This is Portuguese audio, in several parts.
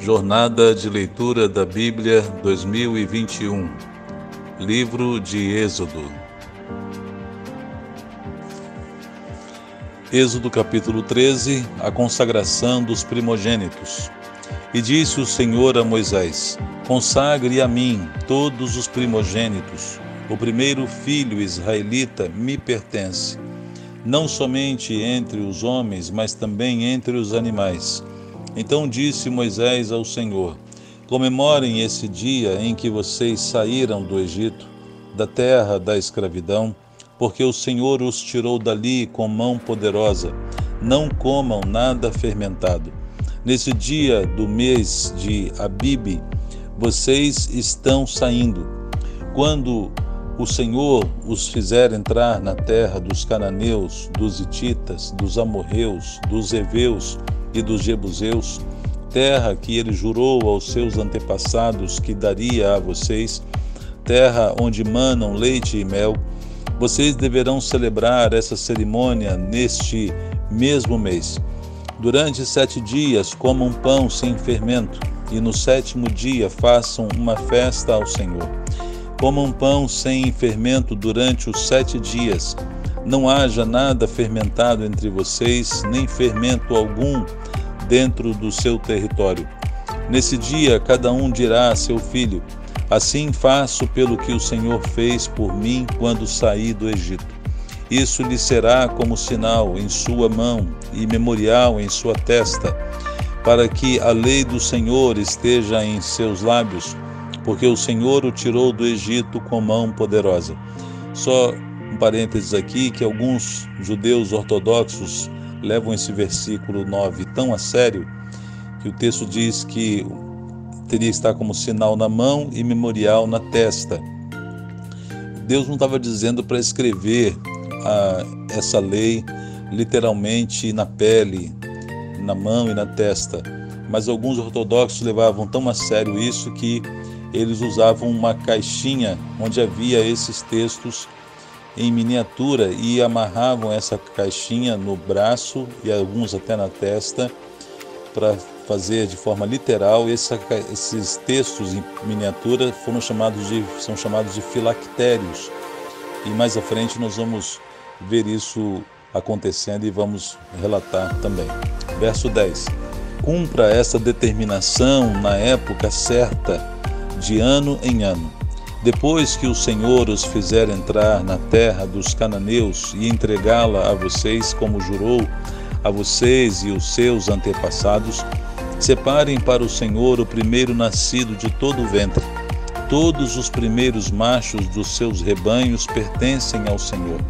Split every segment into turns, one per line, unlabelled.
Jornada de Leitura da Bíblia 2021 Livro de Êxodo. Êxodo capítulo 13 A consagração dos primogênitos. E disse o Senhor a Moisés: Consagre a mim todos os primogênitos. O primeiro filho israelita me pertence, não somente entre os homens, mas também entre os animais então disse Moisés ao Senhor: Comemorem esse dia em que vocês saíram do Egito, da terra da escravidão, porque o Senhor os tirou dali com mão poderosa. Não comam nada fermentado. Nesse dia do mês de Abibe, vocês estão saindo. Quando o Senhor os fizer entrar na terra dos cananeus, dos hititas, dos amorreus, dos heveus, e dos Jebuseus, terra que ele jurou aos seus antepassados que daria a vocês, terra onde manam leite e mel, vocês deverão celebrar essa cerimônia neste mesmo mês. Durante sete dias comam pão sem fermento, e no sétimo dia façam uma festa ao Senhor. Comam pão sem fermento durante os sete dias não haja nada fermentado entre vocês, nem fermento algum dentro do seu território. Nesse dia, cada um dirá a seu filho: Assim faço pelo que o Senhor fez por mim quando saí do Egito. Isso lhe será como sinal em sua mão e memorial em sua testa, para que a lei do Senhor esteja em seus lábios, porque o Senhor o tirou do Egito com mão poderosa. Só um parênteses aqui que alguns judeus ortodoxos levam esse versículo 9 tão a sério que o texto diz que teria que estar como sinal na mão e memorial na testa. Deus não estava dizendo para escrever a, essa lei literalmente na pele, na mão e na testa, mas alguns ortodoxos levavam tão a sério isso que eles usavam uma caixinha onde havia esses textos em miniatura e amarravam essa caixinha no braço e alguns até na testa para fazer de forma literal. Essa, esses textos em miniatura foram chamados de, são chamados de filactérios. E mais à frente nós vamos ver isso acontecendo e vamos relatar também. Verso 10. Cumpra essa determinação na época certa, de ano em ano depois que o Senhor os fizer entrar na terra dos cananeus e entregá-la a vocês, como jurou a vocês e os seus antepassados, separem para o Senhor o primeiro nascido de todo o ventre. Todos os primeiros machos dos seus rebanhos pertencem ao Senhor.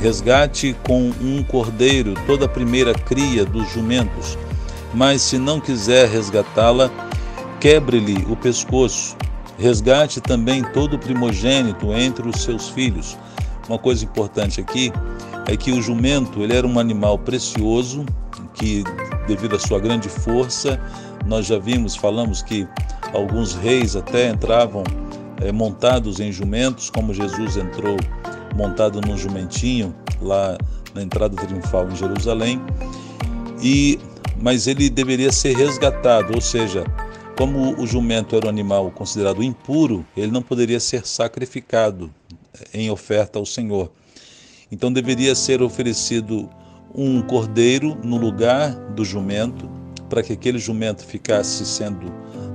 Resgate com um cordeiro toda a primeira cria dos jumentos, mas se não quiser resgatá-la, quebre-lhe o pescoço Resgate também todo primogênito entre os seus filhos. Uma coisa importante aqui é que o jumento ele era um animal precioso que, devido à sua grande força, nós já vimos, falamos que alguns reis até entravam é, montados em jumentos, como Jesus entrou montado num jumentinho lá na entrada triunfal em Jerusalém. E mas ele deveria ser resgatado, ou seja, como o jumento era um animal considerado impuro, ele não poderia ser sacrificado em oferta ao Senhor. Então deveria ser oferecido um cordeiro no lugar do jumento, para que aquele jumento ficasse sendo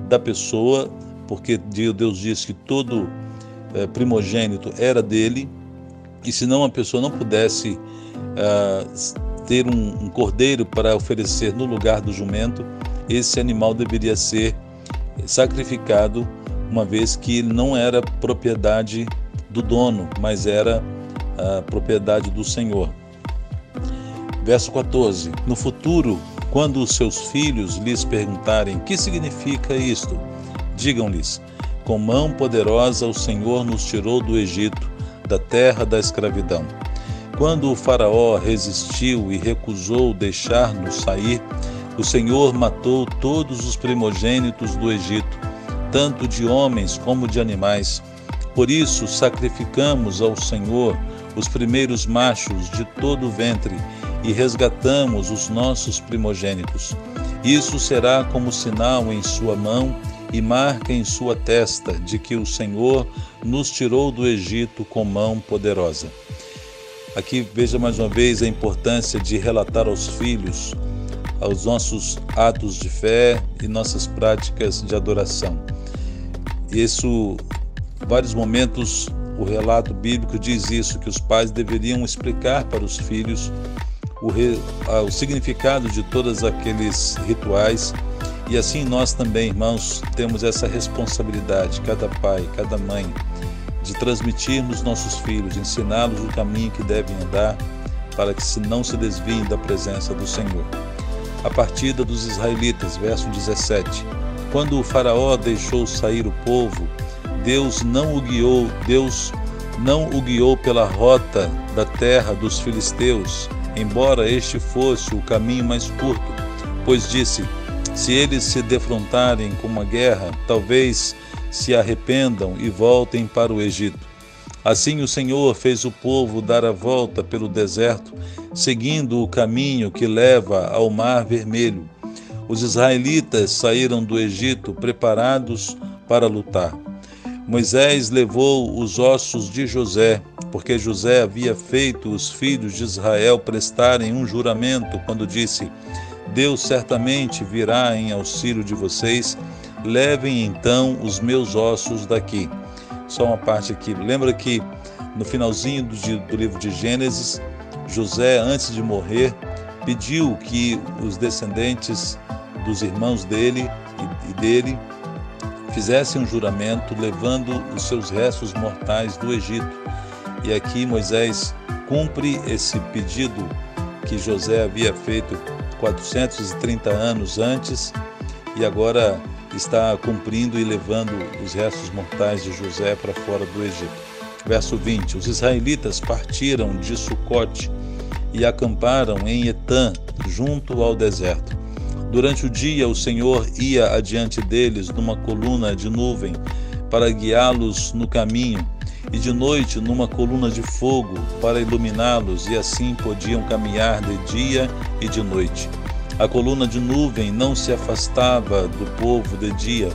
da pessoa, porque Deus diz que todo é, primogênito era dele, e se não a pessoa não pudesse uh, ter um, um cordeiro para oferecer no lugar do jumento, esse animal deveria ser sacrificado, uma vez que não era propriedade do dono, mas era a propriedade do Senhor. Verso 14: No futuro, quando os seus filhos lhes perguntarem que significa isto, digam-lhes: Com mão poderosa o Senhor nos tirou do Egito, da terra da escravidão. Quando o Faraó resistiu e recusou deixar-nos sair, o Senhor matou todos os primogênitos do Egito, tanto de homens como de animais. Por isso, sacrificamos ao Senhor os primeiros machos de todo o ventre e resgatamos os nossos primogênitos. Isso será como sinal em sua mão e marca em sua testa de que o Senhor nos tirou do Egito com mão poderosa. Aqui veja mais uma vez a importância de relatar aos filhos aos nossos atos de fé e nossas práticas de adoração. Isso, vários momentos, o relato bíblico diz isso, que os pais deveriam explicar para os filhos o, re, o significado de todos aqueles rituais. E assim nós também, irmãos, temos essa responsabilidade, cada pai, cada mãe, de transmitirmos nossos filhos, ensiná-los o caminho que devem andar, para que não se desviem da presença do Senhor. A partida dos israelitas, verso 17. Quando o faraó deixou sair o povo, Deus não o guiou, Deus não o guiou pela rota da terra dos filisteus, embora este fosse o caminho mais curto, pois disse: se eles se defrontarem com uma guerra, talvez se arrependam e voltem para o Egito. Assim o Senhor fez o povo dar a volta pelo deserto, seguindo o caminho que leva ao Mar Vermelho. Os israelitas saíram do Egito preparados para lutar. Moisés levou os ossos de José, porque José havia feito os filhos de Israel prestarem um juramento quando disse: Deus certamente virá em auxílio de vocês levem então os meus ossos daqui. Só uma parte aqui. Lembra que no finalzinho do, do livro de Gênesis, José, antes de morrer, pediu que os descendentes dos irmãos dele e dele fizessem um juramento levando os seus restos mortais do Egito. E aqui Moisés cumpre esse pedido que José havia feito 430 anos antes e agora está cumprindo e levando os restos mortais de José para fora do Egito. Verso 20: Os israelitas partiram de Sucote e acamparam em Etã, junto ao deserto. Durante o dia, o Senhor ia adiante deles numa coluna de nuvem para guiá-los no caminho, e de noite numa coluna de fogo para iluminá-los, e assim podiam caminhar de dia e de noite. A coluna de nuvem não se afastava do povo de dia,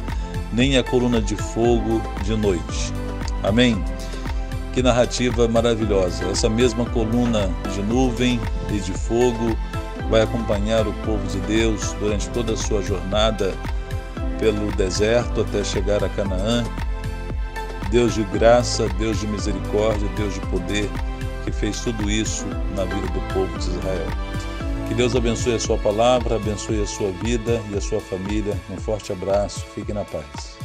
nem a coluna de fogo de noite. Amém? Que narrativa maravilhosa! Essa mesma coluna de nuvem e de fogo vai acompanhar o povo de Deus durante toda a sua jornada pelo deserto até chegar a Canaã. Deus de graça, Deus de misericórdia, Deus de poder, que fez tudo isso na vida do povo de Israel. Que Deus abençoe a sua palavra, abençoe a sua vida e a sua família. Um forte abraço, fique na paz.